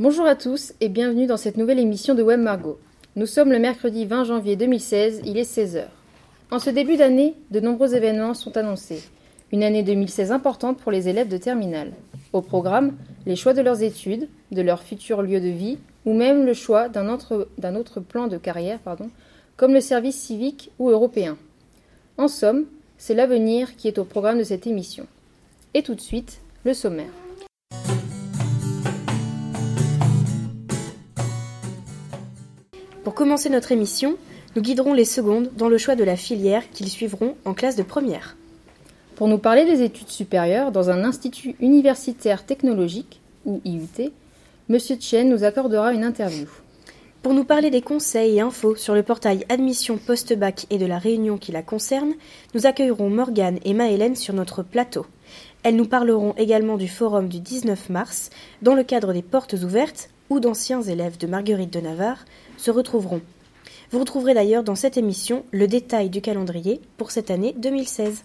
Bonjour à tous et bienvenue dans cette nouvelle émission de Web Margot. Nous sommes le mercredi 20 janvier 2016, il est 16h. En ce début d'année, de nombreux événements sont annoncés. Une année 2016 importante pour les élèves de terminale. Au programme, les choix de leurs études, de leur futur lieu de vie, ou même le choix d'un autre, autre, plan de carrière, pardon, comme le service civique ou européen. En somme, c'est l'avenir qui est au programme de cette émission. Et tout de suite, le sommaire. Pour commencer notre émission, nous guiderons les secondes dans le choix de la filière qu'ils suivront en classe de première. Pour nous parler des études supérieures dans un institut universitaire technologique, ou IUT, M. Chen nous accordera une interview. Pour nous parler des conseils et infos sur le portail Admission Post-Bac et de la réunion qui la concerne, nous accueillerons Morgane et Maëlène sur notre plateau. Elles nous parleront également du forum du 19 mars, dans le cadre des portes ouvertes, où d'anciens élèves de Marguerite de Navarre se retrouveront. Vous retrouverez d'ailleurs dans cette émission le détail du calendrier pour cette année 2016.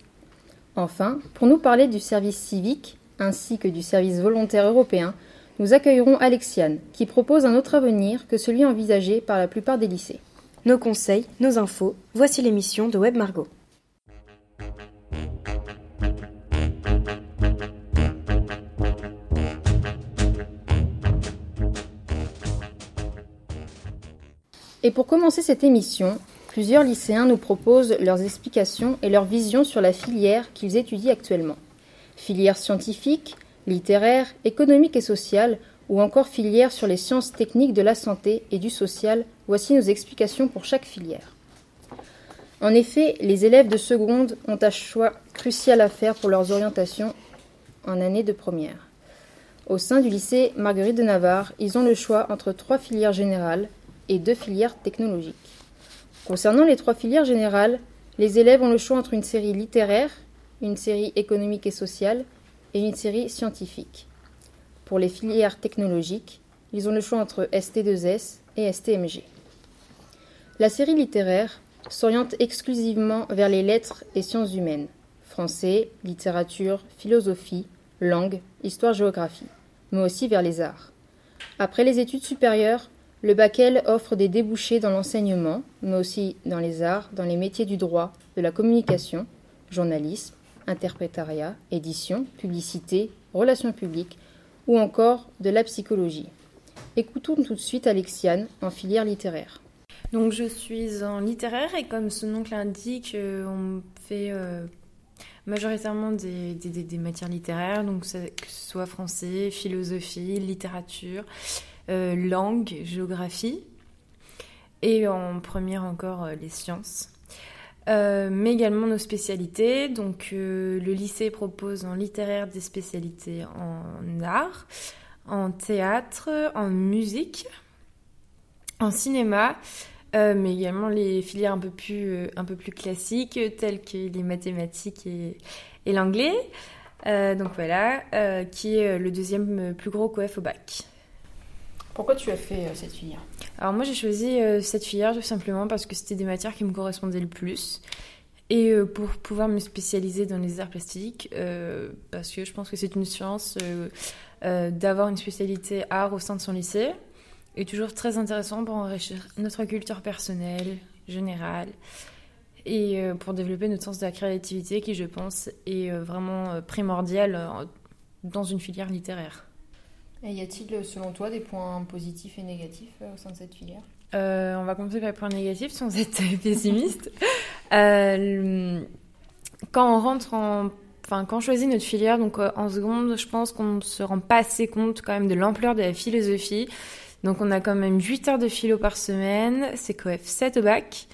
Enfin, pour nous parler du service civique ainsi que du service volontaire européen, nous accueillerons Alexiane, qui propose un autre avenir que celui envisagé par la plupart des lycées. Nos conseils, nos infos, voici l'émission de Web Margot. Et pour commencer cette émission, plusieurs lycéens nous proposent leurs explications et leurs visions sur la filière qu'ils étudient actuellement. Filière scientifique, littéraire, économique et sociale, ou encore filière sur les sciences techniques de la santé et du social, voici nos explications pour chaque filière. En effet, les élèves de seconde ont un choix crucial à faire pour leurs orientations en année de première. Au sein du lycée Marguerite de Navarre, ils ont le choix entre trois filières générales, et deux filières technologiques. Concernant les trois filières générales, les élèves ont le choix entre une série littéraire, une série économique et sociale et une série scientifique. Pour les filières technologiques, ils ont le choix entre ST2S et STMG. La série littéraire s'oriente exclusivement vers les lettres et sciences humaines, français, littérature, philosophie, langue, histoire-géographie, mais aussi vers les arts. Après les études supérieures, le Bakel offre des débouchés dans l'enseignement, mais aussi dans les arts, dans les métiers du droit, de la communication, journalisme, interprétariat, édition, publicité, relations publiques ou encore de la psychologie. Écoutons tout de suite Alexiane en filière littéraire. Donc je suis en littéraire et comme son nom l'indique, euh, on fait euh, majoritairement des, matières littéraires, donc que ce soit français, philosophie, littérature. Euh, langue, géographie, et en première encore euh, les sciences. Euh, mais également nos spécialités. Donc le lycée propose en littéraire des spécialités en art, en théâtre, en musique, en cinéma, mais également les filières un peu plus, un peu plus classiques telles que les mathématiques et, et l'anglais. donc voilà, qui est le deuxième plus gros coef au bac. Pourquoi tu as fait euh, cette filière? Alors moi j'ai choisi euh, cette filière tout simplement parce que c'était des matières qui me correspondaient le plus. Et euh, pour pouvoir me spécialiser dans les arts plastiques, parce que je pense que c'est une chance d'avoir une spécialité art au sein de son lycée, et toujours très intéressant pour enrichir notre culture personnelle, générale, et pour développer notre sens de la créativité qui, je pense, est vraiment primordial dans une filière littéraire. Y a-t-il, selon toi, des points positifs et négatifs euh, au sein de cette filière? Euh, On va commencer par les points négatifs sans être pessimiste. Euh, quand on rentre en Enfin, quand on choisit notre filière, donc en seconde, je pense qu'on ne se rend pas assez compte quand même de l'ampleur de la philosophie. Donc on a quand même 8 heures de philo par semaine, c'est coef 7 au bac.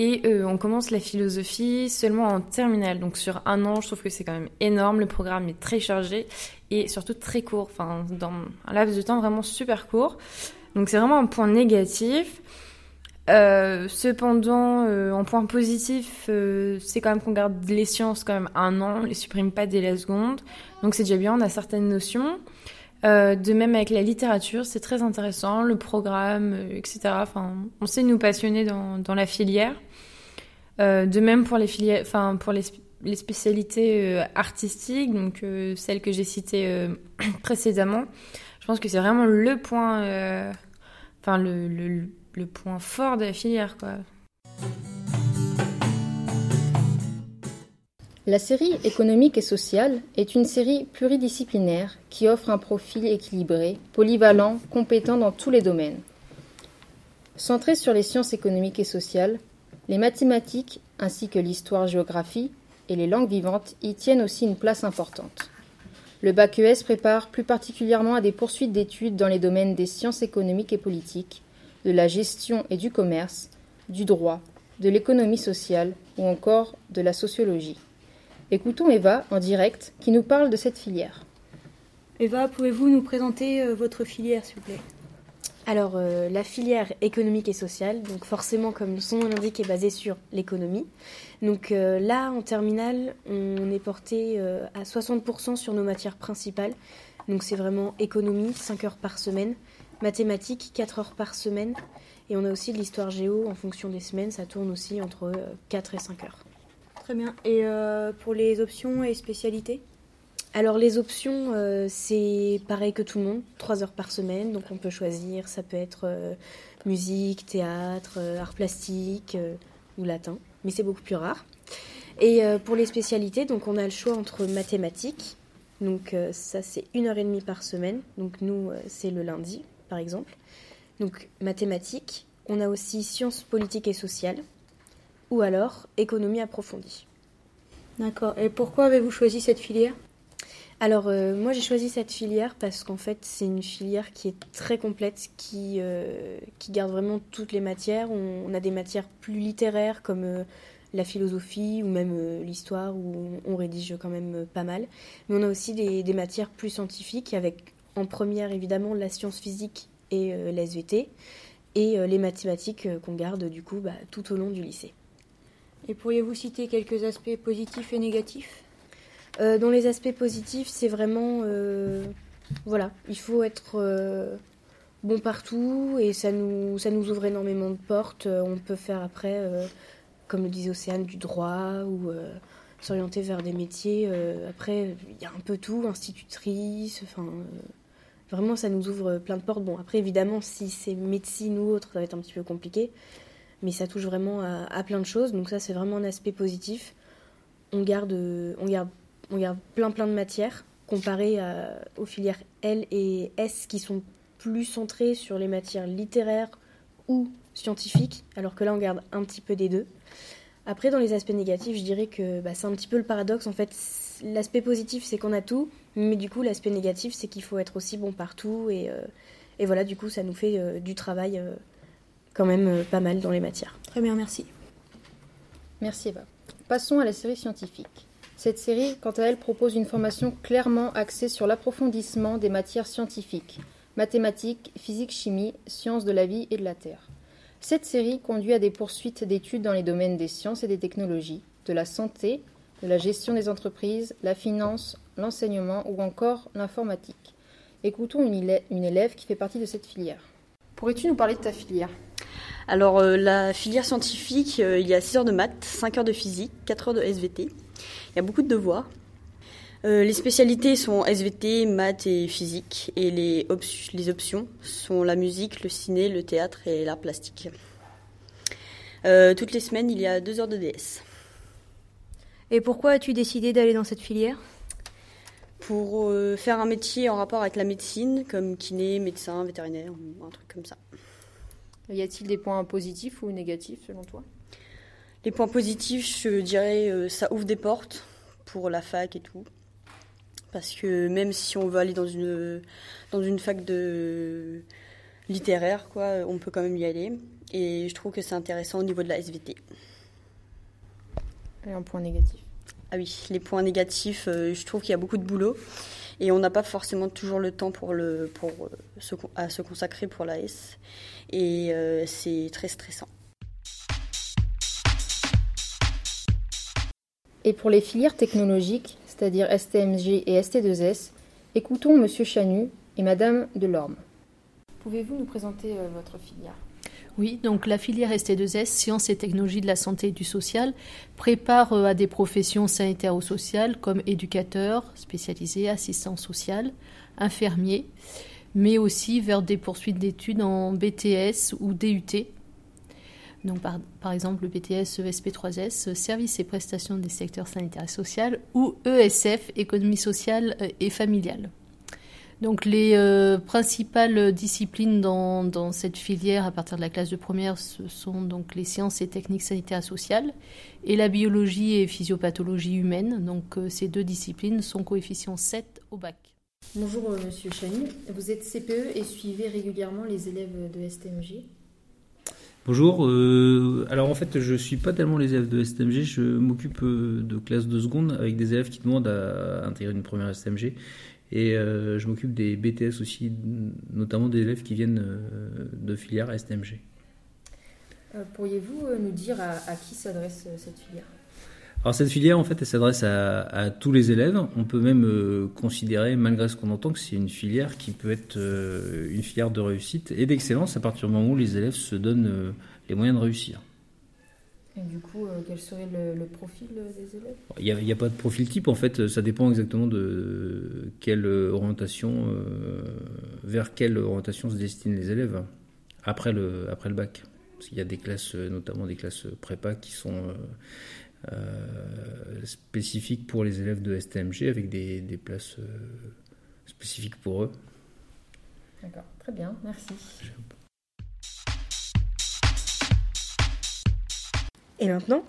Et on commence la philosophie seulement en terminale. Donc sur un an, je trouve que c'est quand même énorme. Le programme est très chargé et surtout très court, enfin dans un laps de temps vraiment super court. Donc c'est vraiment un point négatif. Euh, cependant, euh, en point positif, euh, c'est quand même qu'on garde les sciences quand même un an, on les supprime pas dès la seconde. Donc c'est déjà bien, on a certaines notions. De même avec la littérature, c'est très intéressant, le programme, etc. Enfin, on sait nous passionner dans, dans la filière. de même pour les filières, enfin pour les les spécialités euh, artistiques, donc euh, celles que j'ai citées euh, précédemment. Je pense que c'est vraiment le point, euh, enfin le, le, le, point fort de la filière, quoi. La série économique et sociale est une série pluridisciplinaire qui offre un profil équilibré, polyvalent, compétent dans tous les domaines. Centrée sur les sciences économiques et sociales, les mathématiques ainsi que l'histoire-géographie et les langues vivantes y tiennent aussi une place importante. Le bac ES prépare plus particulièrement à des poursuites d'études dans les domaines des sciences économiques et politiques, de la gestion et du commerce, du droit, de l'économie sociale ou encore de la sociologie. Écoutons Eva en direct qui nous parle de cette filière. Eva, pouvez-vous nous présenter euh, votre filière, s'il vous plaît? Alors, euh, la filière économique et sociale, donc forcément, comme son nom l'indique, est basée sur l'économie. Donc euh, là, en terminale, on est porté à 60% sur nos matières principales. Donc c'est vraiment économie, 5 heures par semaine, mathématiques, 4 heures par semaine. Et on a aussi de l'histoire géo en fonction des semaines, ça tourne aussi entre 4 et 5 heures. Très bien. Et euh, pour les options et spécialités alors les options, euh, c'est pareil que tout le monde, 3 heures par semaine, donc on peut choisir, ça peut être euh, musique, théâtre, art plastique ou latin, mais c'est beaucoup plus rare. Et pour les spécialités, donc on a le choix entre mathématiques, donc ça c'est une heure et demie par semaine, donc nous c'est le lundi par exemple. Donc mathématiques, on a aussi sciences politiques et sociales, ou alors économie approfondie. D'accord. Et pourquoi avez-vous choisi cette filière? Alors euh, moi j'ai choisi cette filière parce qu'en fait c'est une filière qui est très complète, qui, euh, qui garde vraiment toutes les matières. On, a des matières plus littéraires comme euh, la philosophie ou même l'histoire où on, rédige quand même pas mal. Mais on a aussi des, des, matières plus scientifiques avec en première évidemment la science physique et l'SVT et les mathématiques qu'on garde du coup bah, tout au long du lycée. Et pourriez-vous citer quelques aspects positifs et négatifs? Euh, Dans les aspects positifs, c'est vraiment. Euh, voilà, il faut être euh, bon partout et ça nous, ça nous ouvre énormément de portes. On peut faire après, comme le disait Océane, du droit ou s'orienter vers des métiers. après, il y a un peu tout, institutrice, enfin. Vraiment, ça nous ouvre plein de portes. Bon, après, évidemment, si c'est médecine ou autre, ça va être un petit peu compliqué mais ça touche vraiment à, plein de choses. Donc ça, c'est vraiment un aspect positif. On garde, on garde, on garde plein plein de matières comparé aux filières L et S qui sont plus centrées sur les matières littéraires ou scientifiques, alors que là, on garde un petit peu des deux. Après, dans les aspects négatifs, je dirais que bah, c'est un petit peu le paradoxe. En fait, l'aspect positif, c'est qu'on a tout, mais du coup, l'aspect négatif, c'est qu'il faut être aussi bon partout. Et, euh, et, voilà, du coup, ça nous fait euh, du travail euh, quand même euh, pas mal dans les matières. Très bien, merci. Merci Eva. Passons à la série scientifique. Cette série, quant à elle, propose une formation clairement axée sur l'approfondissement des matières scientifiques, mathématiques, physique, chimie, sciences de la vie et de la Terre. Cette série conduit à des poursuites d'études dans les domaines des sciences et des technologies, de la santé, de la gestion des entreprises, la finance, l'enseignement ou encore l'informatique. Écoutons une, une élève qui fait partie de cette filière. Pourrais-tu nous parler de ta filière? Alors, euh, la filière scientifique, euh, il y a 6 heures de maths, 5 heures de physique, 4 heures de SVT. Il y a beaucoup de devoirs. Euh, les spécialités sont SVT, maths et physique. Et les, les options sont la musique, le ciné, le théâtre et l'art plastique. toutes les semaines, il y a 2 heures de DS. Et pourquoi as-tu décidé d'aller dans cette filière? Pour faire un métier en rapport avec la médecine, comme kiné, médecin, vétérinaire, un truc comme ça. Y a-t-il des points positifs ou négatifs selon toi? Les points positifs, je dirais, euh, ça ouvre des portes pour la fac et tout. Parce que même si on veut aller dans une, dans une fac de littéraire, quoi, on peut quand même y aller. Et je trouve que c'est intéressant au niveau de la SVT. Et un point négatif? Ah oui, les points négatifs, euh, je trouve qu'il y a beaucoup de boulot et on n'a pas forcément toujours le temps pour, le, pour euh, se, à se consacrer pour la S et euh, c'est très stressant. Et pour les filières technologiques, c'est-à-dire STMG et ST2S, écoutons Monsieur Chanu et Madame Delorme. Pouvez-vous nous présenter euh, votre filière? Oui, donc la filière ST2S, Sciences et technologies de la santé et du social, prépare euh, à des professions sanitaires ou sociales comme éducateur spécialisé, assistant social, infirmier, mais aussi vers des poursuites d'études en BTS ou DUT. Donc par, par exemple le BTS ESP3S, Services et prestations des secteurs sanitaires et social, ou ESF, Économie sociale euh, et familiale. Donc les euh, principales disciplines dans, dans, cette filière à partir de la classe de première ce sont donc les sciences et techniques sanitaires et sociales et la biologie et physiopathologie humaine. Donc euh, ces deux disciplines sont coefficient 7 au bac. Bonjour euh, Monsieur Chani, vous êtes CPE et suivez régulièrement les élèves de STMG. Bonjour, euh, alors en fait je suis pas tellement les élèves de STMG, je m'occupe de classe de seconde avec des élèves qui demandent à intégrer une première STMG et euh, je m'occupe des BTS aussi, notamment des élèves qui viennent euh, de filière STMG. Euh, Pourriez-vous nous dire à, à qui s'adresse cette filière? Alors cette filière, en fait, elle s'adresse à, à, tous les élèves. On peut même euh, considérer, malgré ce qu'on entend, que c'est une filière qui peut être euh, une filière de réussite et d'excellence à partir du moment où les élèves se donnent euh, les moyens de réussir. Et du coup, euh, quel serait le, le profil des élèves? Il n'y a, a, pas de profil type, en fait, ça dépend exactement de quelle orientation, euh, vers quelle orientation se destinent les élèves après le, après le bac. Parce qu'il y a des classes, notamment des classes prépa, qui sont euh, spécifiques pour les élèves de STMG avec des, des places euh, spécifiques pour eux. D'accord, très bien, merci. Et maintenant,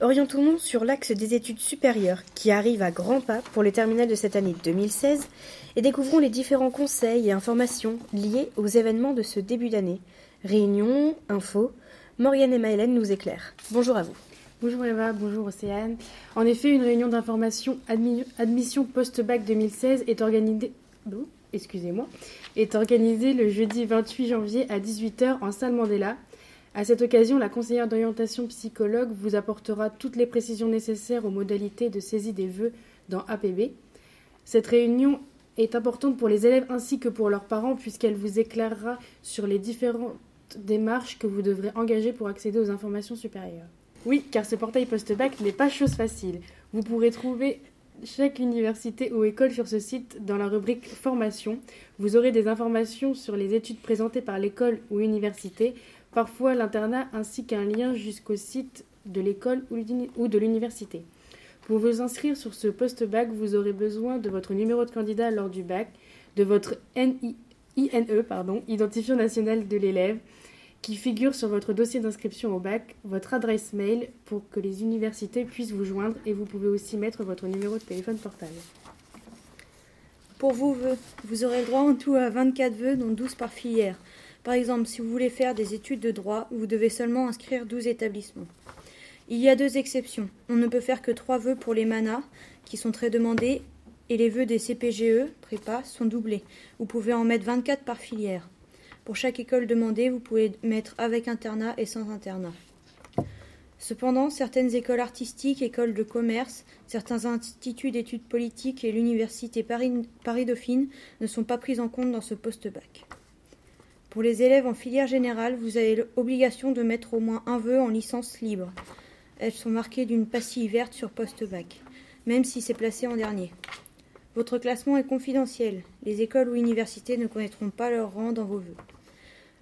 orientons-nous sur l'axe des études supérieures qui arrive à grands pas pour les terminales de cette année 2016 et découvrons les différents conseils et informations liés aux événements de ce début d'année. Réunions, infos, Morgane et Maëlène nous éclairent. Bonjour à vous. Bonjour Eva, bonjour Océane. En effet, une réunion d'information admi admission post-bac 2016 est organisée, est organisée le jeudi 28 janvier à 18h en salle Mandela. À cette occasion, la conseillère d'orientation psychologue vous apportera toutes les précisions nécessaires aux modalités de saisie des vœux dans APB. Cette réunion est importante pour les élèves ainsi que pour leurs parents puisqu'elle vous éclairera sur les différentes démarches que vous devrez engager pour accéder aux informations supérieures. Oui, car ce portail post-bac n'est pas chose facile. Vous pourrez trouver chaque université ou école sur ce site dans la rubrique Formation. Vous aurez des informations sur les études présentées par l'école ou université, parfois l'internat, ainsi qu'un lien jusqu'au site de l'école ou de l'université. Pour vous inscrire sur ce post-bac, vous aurez besoin de votre numéro de candidat lors du bac, de votre INE, pardon, identifiant national de l'élève, qui figure sur votre dossier d'inscription au bac, votre adresse mail pour que les universités puissent vous joindre et vous pouvez aussi mettre votre numéro de téléphone portable. Pour vos vœux, vous aurez droit en tout à 24 vœux, dont 12 par filière. Par exemple, si vous voulez faire des études de droit, vous devez seulement inscrire 12 établissements. Il y a deux exceptions. On ne peut faire que 3 vœux pour les manas, qui sont très demandés, et les vœux des CPGE, prépa, sont doublés. Vous pouvez en mettre 24 par filière. Pour chaque école demandée, vous pouvez mettre avec internat et sans internat. Cependant, certaines écoles artistiques, écoles de commerce, certains instituts d'études politiques et l'université Paris-Dauphine ne sont pas prises en compte dans ce post-bac. Pour les élèves en filière générale, vous avez l'obligation de mettre au moins un vœu en licence libre. Elles sont marquées d'une pastille verte sur post-bac, même si c'est placé en dernier. Votre classement est confidentiel. Les écoles ou universités ne connaîtront pas leur rang dans vos vœux.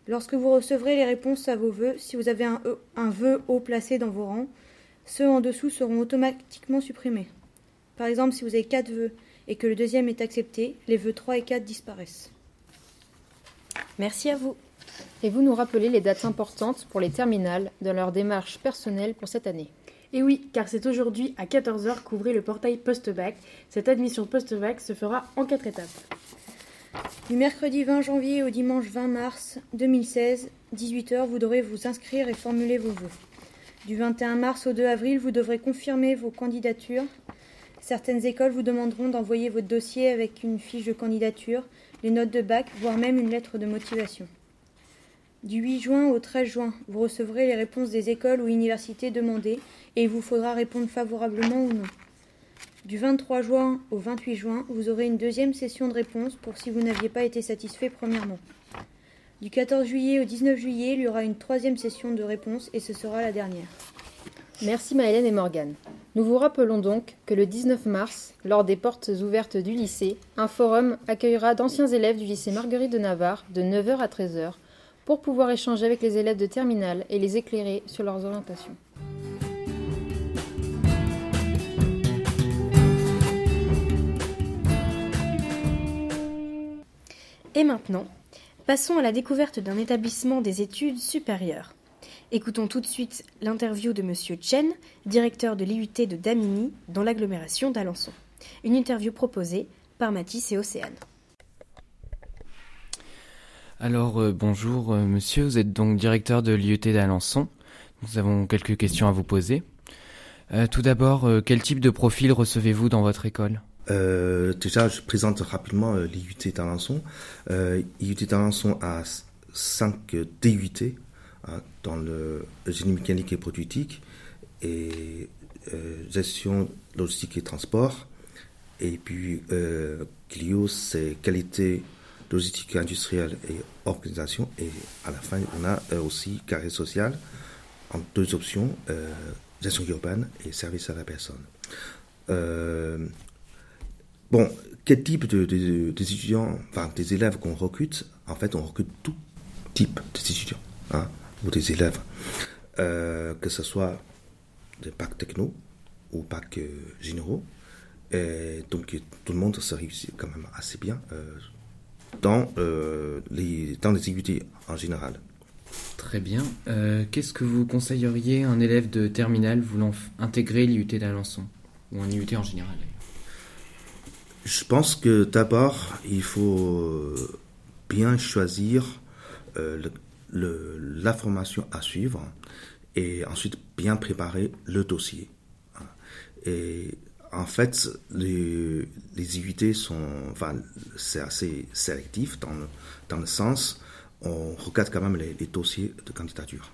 Lorsque vous recevrez les réponses à vos vœux, si vous avez un, vœu haut placé dans vos rangs, ceux en dessous seront automatiquement supprimés. Par exemple, si vous avez 4 vœux et que le deuxième est accepté, les vœux 3 et 4 disparaissent. Merci à vous. Et vous nous rappelez les dates importantes pour les terminales dans leur démarche personnelle pour cette année. Et oui, car c'est aujourd'hui à 14h qu'ouvrez le portail post-bac. Cette admission post-bac se fera en 4 étapes. Du mercredi 20 janvier au dimanche 20 mars 2016, 18h, vous devrez vous inscrire et formuler vos vœux. Du 21 mars au 2 avril, vous devrez confirmer vos candidatures. Certaines écoles vous demanderont d'envoyer votre dossier avec une fiche de candidature, les notes de bac, voire même une lettre de motivation. Du 8 juin au 13 juin, vous recevrez les réponses des écoles ou universités demandées et il vous faudra répondre favorablement ou non. Du 23 juin au 28 juin, vous aurez une deuxième session de réponse pour si vous n'aviez pas été satisfait premièrement. Du 14 juillet au 19 juillet, il y aura une troisième session de réponse et ce sera la dernière. Merci Maëlène et Morgane. Nous vous rappelons donc que le 19 mars, lors des portes ouvertes du lycée, un forum accueillera d'anciens élèves du lycée Marguerite de Navarre de 9h à 13h pour pouvoir échanger avec les élèves de terminale et les éclairer sur leurs orientations. Et maintenant, passons à la découverte d'un établissement des études supérieures. Écoutons tout de suite l'interview de Monsieur Chen, directeur de l'IUT de Damigny, dans l'agglomération d'Alençon. Une interview proposée par Mathis et Océane. Alors euh, bonjour euh, monsieur, vous êtes donc directeur de l'IUT d'Alençon. Nous avons quelques questions à vous poser. Euh, tout d'abord, euh, quel type de profil recevez-vous dans votre école? Euh, déjà, je présente rapidement euh, l'IUT d'Alençon. Euh, IUT d'Alençon a 5 DUT hein, dans le génie mécanique et productique et euh, gestion logistique et transport. Et puis, euh, Clio, c'est qualité logistique industrielle et organisation. Et à la fin, on a euh, aussi carré social en deux options, gestion urbaine et service à la personne. Bon, quel type de, étudiants, enfin des élèves qu'on recrute En fait, on recrute tout type d'étudiants hein, ou des élèves, Euh, que ce soit des packs techno ou packs euh, généraux. Et donc tout le monde se réussit quand même assez bien euh, dans, les, dans les IUT en général. Très bien. Qu'est-ce que vous conseilleriez à un élève de terminale voulant intégrer l'IUT d'Alençon Ou un IUT en général Je pense que d'abord, il faut bien choisir euh, le- la formation à suivre et ensuite bien préparer le dossier. Et en fait, les, IUT sont, enfin, c'est assez sélectif dans le, dans le sens, on regarde quand même les, dossiers de candidature.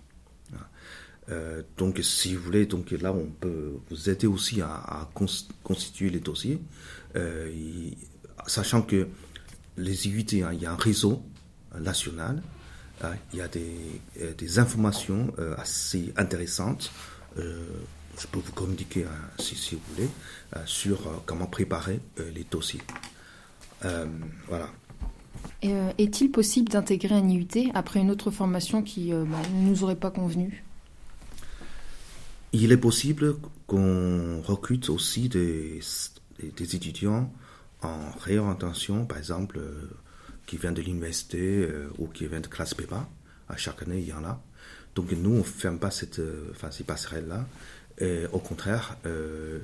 Euh, donc, si vous voulez, donc là, on peut vous aider aussi à, à cons- constituer les dossiers, euh, sachant que les IUT, hein, il y a un réseau national, il y a des, euh, des informations euh, assez intéressantes. euh, je peux vous communiquer, hein, si, si vous voulez, sur comment préparer les dossiers. Voilà. Est-il possible d'intégrer un IUT après une autre formation qui bah, ne nous aurait pas convenu Il est possible qu'on recrute aussi des, étudiants en réorientation, par exemple, qui viennent de l'université euh, ou qui viennent de classe prépa. À chaque année, il y en a. Donc nous, on ne ferme pas cette, euh, enfin, ces passerelles-là. Au contraire, euh,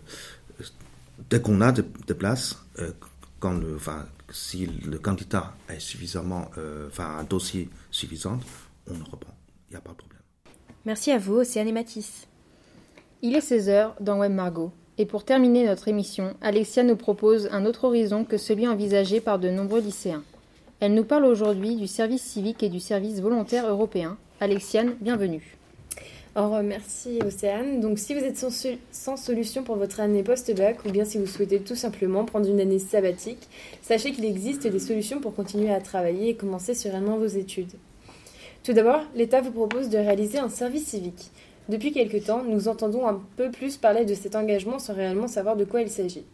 dès qu'on a des de places, quand si le candidat est suffisamment, un dossier suffisant, on le reprend. Il n'y a pas de problème. Merci à vous, Océane et Mathis. Il est 16h dans Web Margot. Et pour terminer notre émission, Alexia nous propose un autre horizon que celui envisagé par de nombreux lycéens. Elle nous parle aujourd'hui du service civique et du service volontaire européen. Alexiane, bienvenue. Alors, merci Océane. Donc, si vous êtes sans, sans solution pour votre année post-bac, ou bien si vous souhaitez tout simplement prendre une année sabbatique, sachez qu'il existe des solutions pour continuer à travailler et commencer sereinement vos études. Tout d'abord, l'État vous propose de réaliser un service civique. Depuis quelque temps, nous entendons un peu plus parler de cet engagement sans réellement savoir de quoi il s'agit.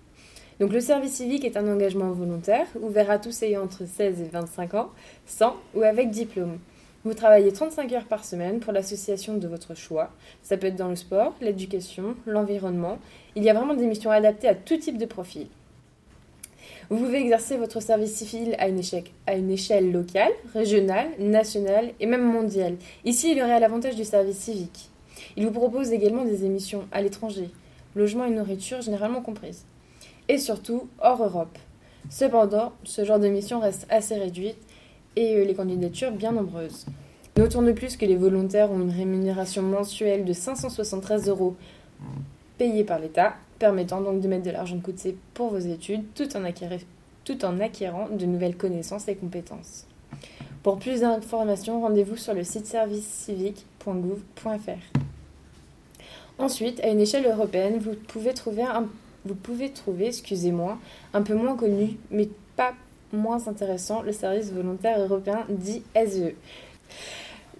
Donc le service civique est un engagement volontaire, ouvert à tous ayant entre 16 et 25 ans, sans ou avec diplôme. Vous travaillez 35 heures par semaine pour l'association de votre choix. Ça peut être dans le sport, l'éducation, l'environnement. Il y a vraiment des missions adaptées à tout type de profil. Vous pouvez exercer votre service civil à une, échelle, à locale, régionale, nationale et même mondiale. Ici, il y aurait l'avantage du service civique. Il vous propose également des émissions à l'étranger, logement et nourriture généralement comprises. Et surtout, hors Europe. Cependant, ce genre de mission reste assez réduite et euh, les candidatures bien nombreuses. Notons de plus que les volontaires ont une rémunération mensuelle de 573 euros payés par l'État, permettant donc de mettre de l'argent de côté pour vos études tout en, acquérir- tout en acquérant de nouvelles connaissances et compétences. Pour plus d'informations, rendez-vous sur le site servicecivique.gouv.fr. Ensuite, à une échelle européenne, vous pouvez trouver un vous pouvez trouver, excusez-moi, un peu moins connu, mais pas moins intéressant, le service volontaire européen dit SVE.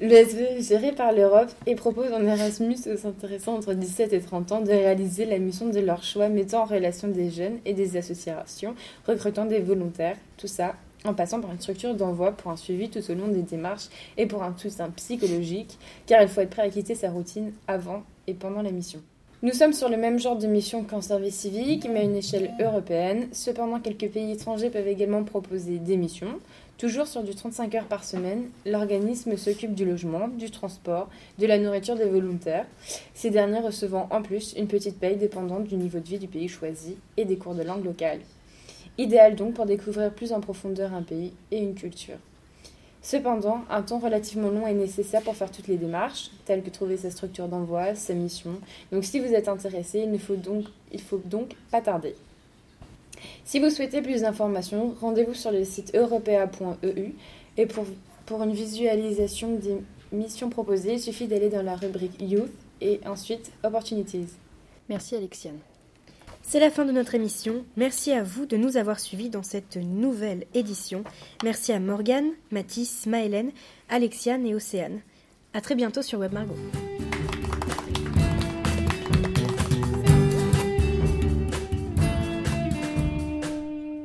L'ESV est géré par l'Europe et propose en Erasmus aux intéressants entre 17 et 30 ans de réaliser la mission de leur choix mettant en relation des jeunes et des associations, recrutant des volontaires, tout ça en passant par une structure d'envoi pour un suivi tout au long des démarches et pour un soutien psychologique, car il faut être prêt à quitter sa routine avant et pendant la mission. Nous sommes sur le même genre de mission qu'en service civique, mais à une échelle européenne. Cependant, quelques pays étrangers peuvent également proposer des missions. Toujours sur du 35 heures par semaine, l'organisme s'occupe du logement, du transport, de la nourriture des volontaires, ces derniers recevant en plus une petite paye dépendante du niveau de vie du pays choisi et des cours de langue locale. Idéal donc pour découvrir plus en profondeur un pays et une culture. Cependant, un temps relativement long est nécessaire pour faire toutes les démarches, telles que trouver sa structure d'envoi, sa mission. Donc si vous êtes intéressé, il ne faut donc, pas tarder. Si vous souhaitez plus d'informations, rendez-vous sur le site europea.eu et pour, pour une visualisation des missions proposées, il suffit d'aller dans la rubrique Youth et ensuite Opportunities. Merci Alexiane. C'est la fin de notre émission. Merci à vous de nous avoir suivis dans cette nouvelle édition. Merci à Morgane, Mathis, Maëlène, Alexiane et Océane. À très bientôt sur Web Margot.